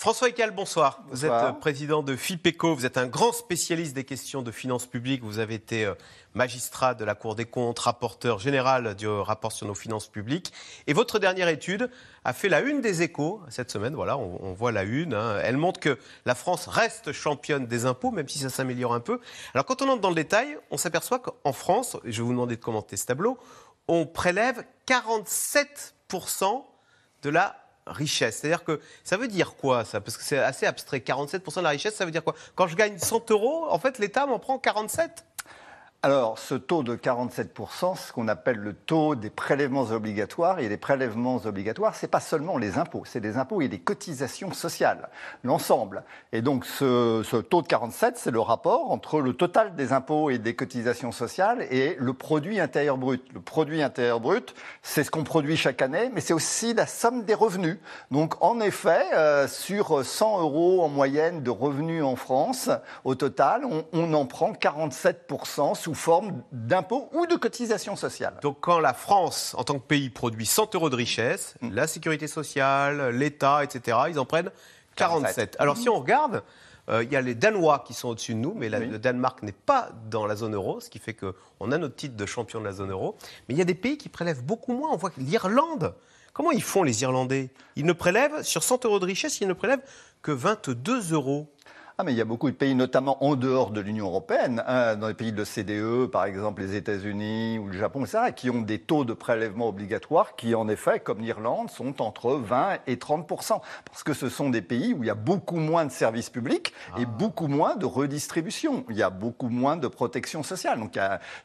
François Ecal, bonsoir. Vous êtes euh, président de FIPECO, vous êtes un grand spécialiste des questions de finances publiques, vous avez été euh, magistrat de la Cour des comptes, rapporteur général du rapport sur nos finances publiques. Et votre dernière étude a fait la une des échos cette semaine, voilà, on, voit la une. Hein. Elle montre que la France reste championne des impôts, même si ça s'améliore un peu. Alors quand on entre dans le détail, on s'aperçoit qu'en France, je vais vous demander de commenter ce tableau, on prélève 47% de la richesse. C'est-à-dire que ça veut dire quoi ça? Parce que c'est assez abstrait. 47% de la richesse, ça veut dire quoi? Quand je gagne 100 euros, en fait, l'État m'en prend 47 alors, ce taux de 47%, ce qu'on appelle le taux des prélèvements obligatoires, et les prélèvements obligatoires, ce n'est pas seulement les impôts, c'est des impôts et des cotisations sociales, l'ensemble. Et donc, ce, ce, taux de 47%, c'est le rapport entre le total des impôts et des cotisations sociales et le produit intérieur brut. Le produit intérieur brut, c'est ce qu'on produit chaque année, mais c'est aussi la somme des revenus. Donc, en effet, euh, sur 100 euros en moyenne de revenus en France, au total, on, on en prend 47% sous forme d'impôts ou de cotisations sociales. Donc quand la France, en tant que pays, produit 100 euros de richesse, mm. la sécurité sociale, l'État, etc., ils en prennent 47. Alors si on regarde, euh, il y a les Danois qui sont au-dessus de nous, mais le Danemark n'est pas dans la zone euro, ce qui fait qu'on a notre titre de champion de la zone euro. Mais il y a des pays qui prélèvent beaucoup moins. On voit que l'Irlande, comment ils font les Irlandais? Ils ne prélèvent, sur 100 euros de richesse, ils ne prélèvent que 22 euros. Ah, mais il y a beaucoup de pays, notamment en dehors de l'Union européenne, hein, dans les pays de CDE, par exemple les États-Unis ou le Japon, etc., qui ont des taux de prélèvement obligatoires qui, en effet, comme l'Irlande, sont entre 20 et 30 parce que ce sont des pays où il y a beaucoup moins de services publics et ah. beaucoup moins de redistribution. Il y a beaucoup moins de protection sociale. Donc,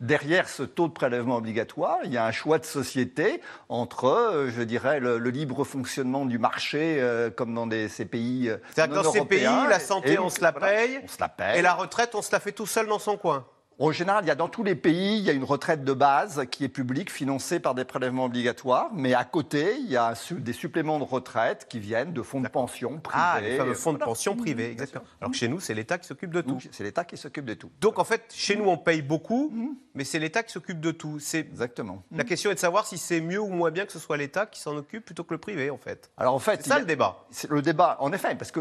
derrière ce taux de prélèvement obligatoire, il y a un choix de société entre, euh, je dirais, le, libre fonctionnement du marché, euh, comme dans ces pays. Euh, C'est-à-dire dans ces pays, la santé, on la paye. On se la paye. Et la retraite, on se la fait tout seul dans son coin. En général, il y a dans tous les pays, il y a une retraite de base qui est publique, financée par des prélèvements obligatoires, mais à côté, il y a des suppléments de retraite qui viennent de fonds de pension privés. Ah, les fameux fonds de pension privés, exactement. Alors que chez nous, c'est l'État qui s'occupe de tout. C'est l'État qui s'occupe de tout. Donc en fait, chez nous, on paye beaucoup, mhm. mais c'est l'État qui s'occupe de tout. Exactement. La question est de savoir si c'est mieux ou moins bien que ce soit l'État qui s'en occupe plutôt que le privé, en fait. Alors en fait, c'est ça le débat. C'est le débat, en effet, parce que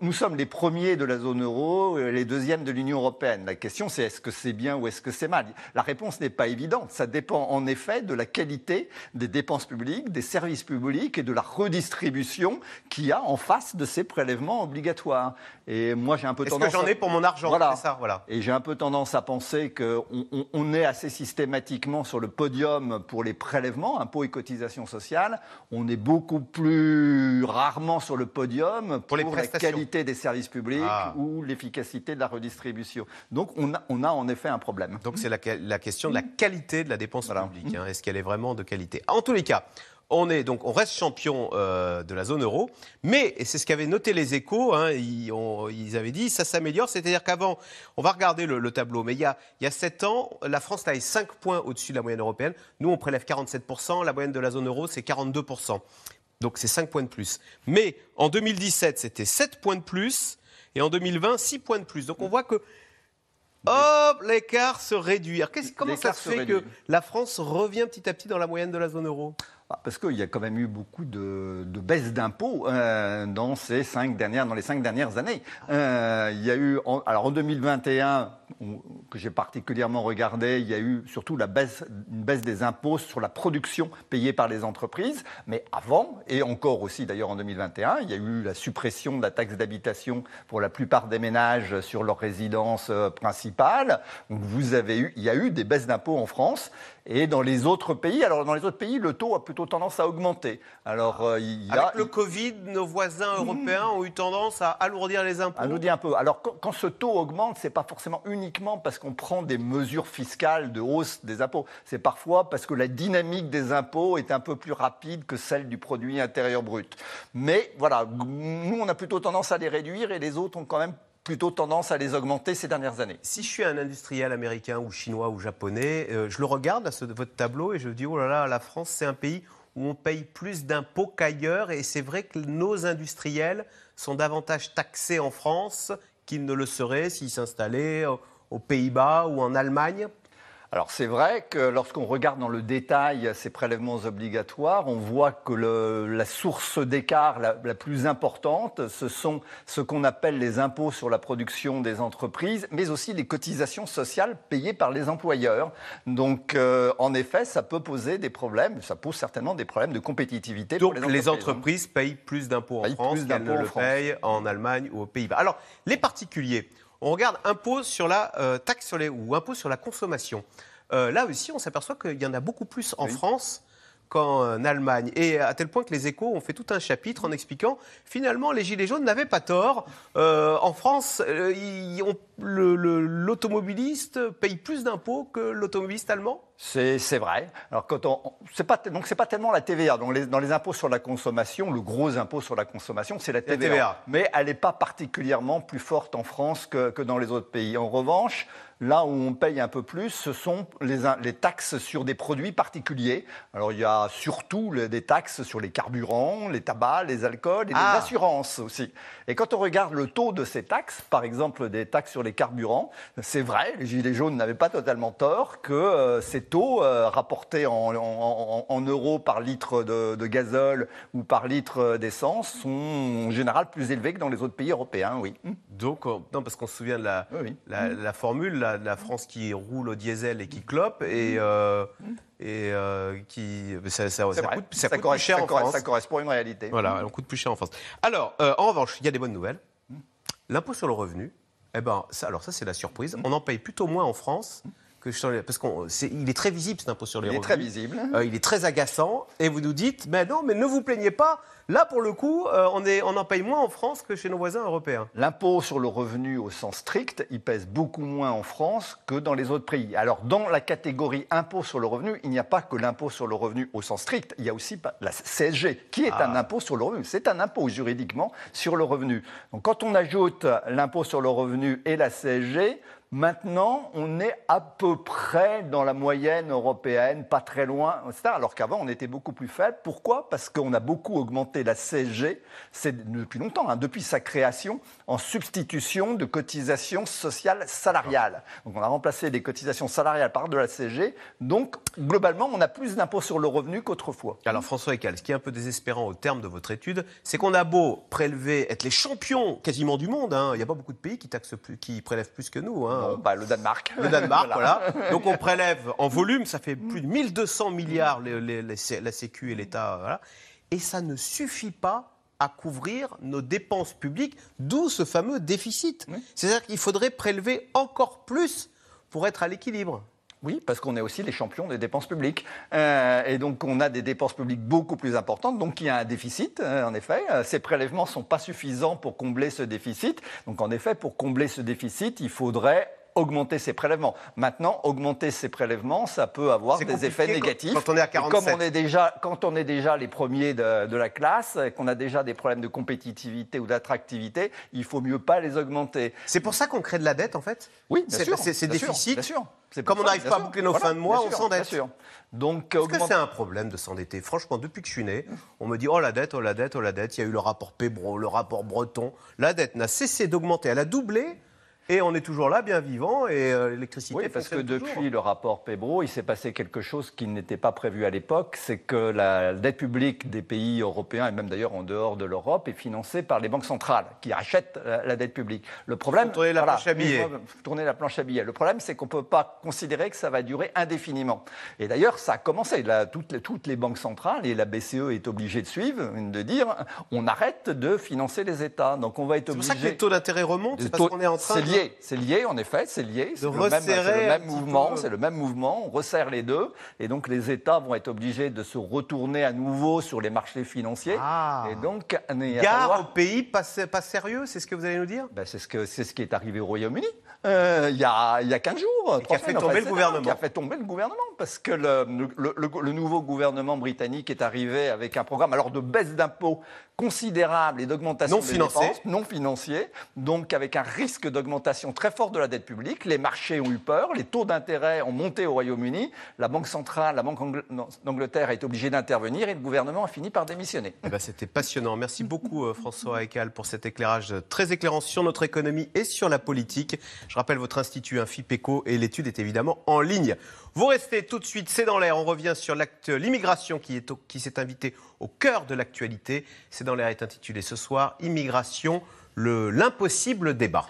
nous sommes les premiers de la zone euro, les deuxièmes de l'Union européenne. La question, c'est est-ce que c'est bien ou est-ce que c'est la réponse n'est pas évidente. Ça dépend en effet de la qualité des dépenses publiques, des services publics et de la redistribution qu'il y a en face de ces prélèvements obligatoires. Et moi, j'ai un peu tendance. Est-ce que j'en ai pour mon argent? Voilà. Ça, voilà. Et j'ai un peu tendance à penser qu'on on, est assez systématiquement sur le podium pour les prélèvements, impôts et cotisations sociales. On est beaucoup plus rarement sur le podium pour, les la qualité des services publics ah. ou l'efficacité de la redistribution. Donc, on a, on a en effet un problème. Donc, c'est la, question de la qualité de la dépense publique. Hein. Est-ce qu'elle est vraiment de qualité? En tous les cas, on, est, donc, on reste champion euh, de la zone euro, mais, et c'est ce qu'avaient noté les échos, hein, ils, avaient dit, ça s'améliore, c'est-à-dire qu'avant, on va regarder le, tableau, mais il y, a, il y a 7 ans, la France avait 5 points au-dessus de la moyenne européenne, nous on prélève 47%, la moyenne de la zone euro c'est 42%, donc c'est 5 points de plus. Mais en 2017, c'était 7 points de plus, et en 2020, 6 points de plus. Donc on voit que Hop, l'écart se réduit. comment ça se fait que la France revient petit à petit dans la moyenne de la zone euro? Parce qu'il y a quand même eu beaucoup de, baisses d'impôts euh, dans, ces cinq dernières, dans les cinq dernières années. Euh, il y a eu, alors en 2021, que j'ai particulièrement regardé, il y a eu surtout la baisse, une baisse des impôts sur la production payée par les entreprises. Mais avant, et encore aussi d'ailleurs en 2021, il y a eu la suppression de la taxe d'habitation pour la plupart des ménages sur leur résidence euh, principale. Vous avez eu, il y a eu des baisses d'impôts en France. Et dans les autres pays, alors dans les autres pays, le taux a plutôt tendance à augmenter. Alors euh, il y a, avec le Covid, nos voisins mmh. européens ont eu tendance à alourdir les impôts. Alourdir un peu. Alors quand, ce taux augmente, c'est pas forcément uniquement parce qu'on prend des mesures fiscales de hausse des impôts. C'est parfois parce que la dynamique des impôts est un peu plus rapide que celle du produit intérieur brut. Mais voilà, nous on a plutôt tendance à les réduire et les autres ont quand même plutôt tendance à les augmenter ces dernières années. Si je suis un industriel américain ou chinois ou japonais, euh, je le regarde, à ce, votre tableau, et je dis, oh là là, la France, c'est un pays où on paye plus d'impôts qu'ailleurs. Et c'est vrai que nos industriels sont davantage taxés en France qu'ils ne le seraient s'ils s'installaient aux Pays-Bas ou en Allemagne alors c'est vrai que lorsqu'on regarde dans le détail ces prélèvements obligatoires, on voit que la source d'écart la, plus importante, ce sont ce qu'on appelle les impôts sur la production des entreprises, mais aussi les cotisations sociales payées par les employeurs. Donc euh, en effet, ça peut poser des problèmes, ça pose certainement des problèmes de compétitivité Donc, pour les entreprises. Les hein. payent plus d'impôts en France qu'elles ne le payent en Allemagne ou aux Pays-Bas. Alors les particuliers on regarde impôt sur la euh, taxe sur les, ou impôt sur la consommation. Euh, là aussi, on s'aperçoit qu'il y en a beaucoup plus en France qu'en Allemagne. Et à tel point que les échos ont fait tout un chapitre en expliquant finalement les Gilets jaunes n'avaient pas tort. Euh, en France, l'automobiliste paye plus d'impôts que l'automobiliste allemand? C'est vrai. Alors, quand on, c'est pas, donc, c'est pas tellement la TVA. Dans les, dans les, impôts sur la consommation, le gros impôt sur la consommation, c'est la TVA. Mais elle n'est pas particulièrement plus forte en France que, que, dans les autres pays. En revanche, là où on paye un peu plus, ce sont les, les taxes sur des produits particuliers. Alors, il y a surtout des taxes sur les carburants, les tabacs, les alcools et les ah. assurances aussi. Et quand on regarde le taux de ces taxes, par exemple des taxes sur les carburants, c'est vrai, les Gilets jaunes n'avaient pas totalement tort que euh, ces taux euh, rapportés en, euros par litre de, gazole ou par litre d'essence sont en général plus élevés que dans les autres pays européens, oui. Donc, non, parce qu'on se souvient de la, la, formule, la, la, France qui roule au diesel et qui clope, et, euh, et euh, qui. Ça, ça, ça, coûte, ça, coûte plus cher en France. Ça correspond à une réalité. Voilà, on coûte plus cher en France. Alors, en revanche, il y a des bonnes nouvelles. L'impôt sur le revenu, eh ben, ça, alors ça, c'est la surprise. On en paye plutôt moins en France parce qu'il est très visible cet impôt sur les il revenus. Il est très visible. Euh, il est très agaçant. Et vous nous dites, mais non, mais ne vous plaignez pas. Là, pour le coup, euh, on, est, on en paye moins en France que chez nos voisins européens. L'impôt sur le revenu au sens strict, il pèse beaucoup moins en France que dans les autres pays. Alors, dans la catégorie impôt sur le revenu, il n'y a pas que l'impôt sur le revenu au sens strict, il y a aussi la CSG, qui est ah. un impôt sur le revenu. C'est un impôt juridiquement sur le revenu. Donc, quand on ajoute l'impôt sur le revenu et la CSG, Maintenant, on est à peu près dans la moyenne européenne, pas très loin, alors qu'avant, on était beaucoup plus faible. Pourquoi? Parce qu'on a beaucoup augmenté la CSG, c'est depuis longtemps, hein, depuis sa création, en substitution de cotisations sociales salariales. Donc, on a remplacé les cotisations salariales par de la CSG. Donc, globalement, on a plus d'impôts sur le revenu qu'autrefois. Alors, François Ecal, ce qui est un peu désespérant au terme de votre étude, c'est qu'on a beau prélever, être les champions quasiment du monde, hein. il n'y a pas beaucoup de pays qui, taxent qui prélèvent plus que nous. Hein. Bah, le Danemark. Le Danemark, voilà. Donc on prélève en volume, ça fait plus de 1200 milliards la Sécu et l'État. Voilà. Et ça ne suffit pas à couvrir nos dépenses publiques, d'où ce fameux déficit. C'est-à-dire qu'il faudrait prélever encore plus pour être à l'équilibre. Oui, parce qu'on est aussi les champions des dépenses publiques. Euh, et donc, on a des dépenses publiques beaucoup plus importantes. Donc, il y a un déficit, euh, en effet. Euh, ces prélèvements ne sont pas suffisants pour combler ce déficit. Donc, en effet, pour combler ce déficit, il faudrait augmenter ses prélèvements. Maintenant, augmenter ses prélèvements, ça peut avoir des effets négatifs. Quand on est à 47. comme on est déjà, quand on est déjà les premiers de, la classe, qu'on a déjà des problèmes de compétitivité ou d'attractivité, il faut mieux pas les augmenter. C'est pour ça qu'on crée de la dette, en fait? Oui, bien sûr. C'est déficit. Bien sûr. Comme on n'arrive pas à boucler nos fins de mois, on s'endette. Donc, Est-ce que c'est un problème de s'endetter Franchement, depuis que je suis né, on me dit oh la dette, oh la dette, oh la dette. Il y a eu le rapport Pébro, le rapport Breton. La dette n'a cessé d'augmenter. Elle a doublé et on est toujours là, bien vivant, et euh, l'électricité. Oui, parce que depuis le rapport Pebro, il s'est passé quelque chose qui n'était pas prévu à l'époque, c'est que la dette publique des pays européens, et même d'ailleurs en dehors de l'Europe, est financée par les banques centrales, qui achètent la, dette publique. Le problème, tourner la planche à billets. Tourner la planche à billets. Le problème, c'est qu'on ne peut pas considérer que ça va durer indéfiniment. Et d'ailleurs, ça a commencé. Là, toutes, les, toutes les banques centrales et la BCE est obligée de suivre, de dire, on arrête de financer les États. Donc on va être obligé. C'est pour ça que les taux d'intérêt remontent. C'est parce qu'on est en train c'est lié, en effet, c'est lié. C'est le, même mouvement, c'est le même mouvement. On resserre les deux, et donc les États vont être obligés de se retourner à nouveau sur les marchés financiers. Ah. Et donc, gare au pays pas, pas sérieux, c'est ce que vous allez nous dire? Ben, c'est ce que c'est ce qui est arrivé au Royaume-Uni. euh, il, y a, il y a 15 jours. Qui a fait tomber le gouvernement. Qui a fait tomber le gouvernement, parce que le, le, nouveau gouvernement britannique est arrivé avec un programme alors de baisse d'impôts considérable et d'augmentation des dépenses non financiers, donc avec un risque d'augmentation très fort de la dette publique. Les marchés ont eu peur, les taux d'intérêt ont monté au Royaume-Uni, la Banque centrale, la Banque d'Angleterre a été obligée d'intervenir et le gouvernement a fini par démissionner. Eh ben, C'était passionnant. Merci beaucoup euh, François Ecal pour cet éclairage très éclairant sur notre économie et sur la politique. Je rappelle votre institut, un FIPECO, et l'étude est évidemment en ligne. Vous restez tout de suite, c'est dans l'air. On revient sur l'immigration qui s'est invitée au cœur de l'actualité. C'est dans l'air est intitulé ce soir Immigration, l'impossible débat.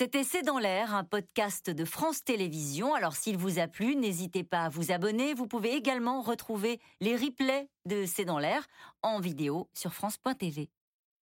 C'était C'est dans l'air, un podcast de France Télévisions. Alors s'il vous a plu, n'hésitez pas à vous abonner. Vous pouvez également retrouver les replays de C'est dans l'air en vidéo sur France.tv.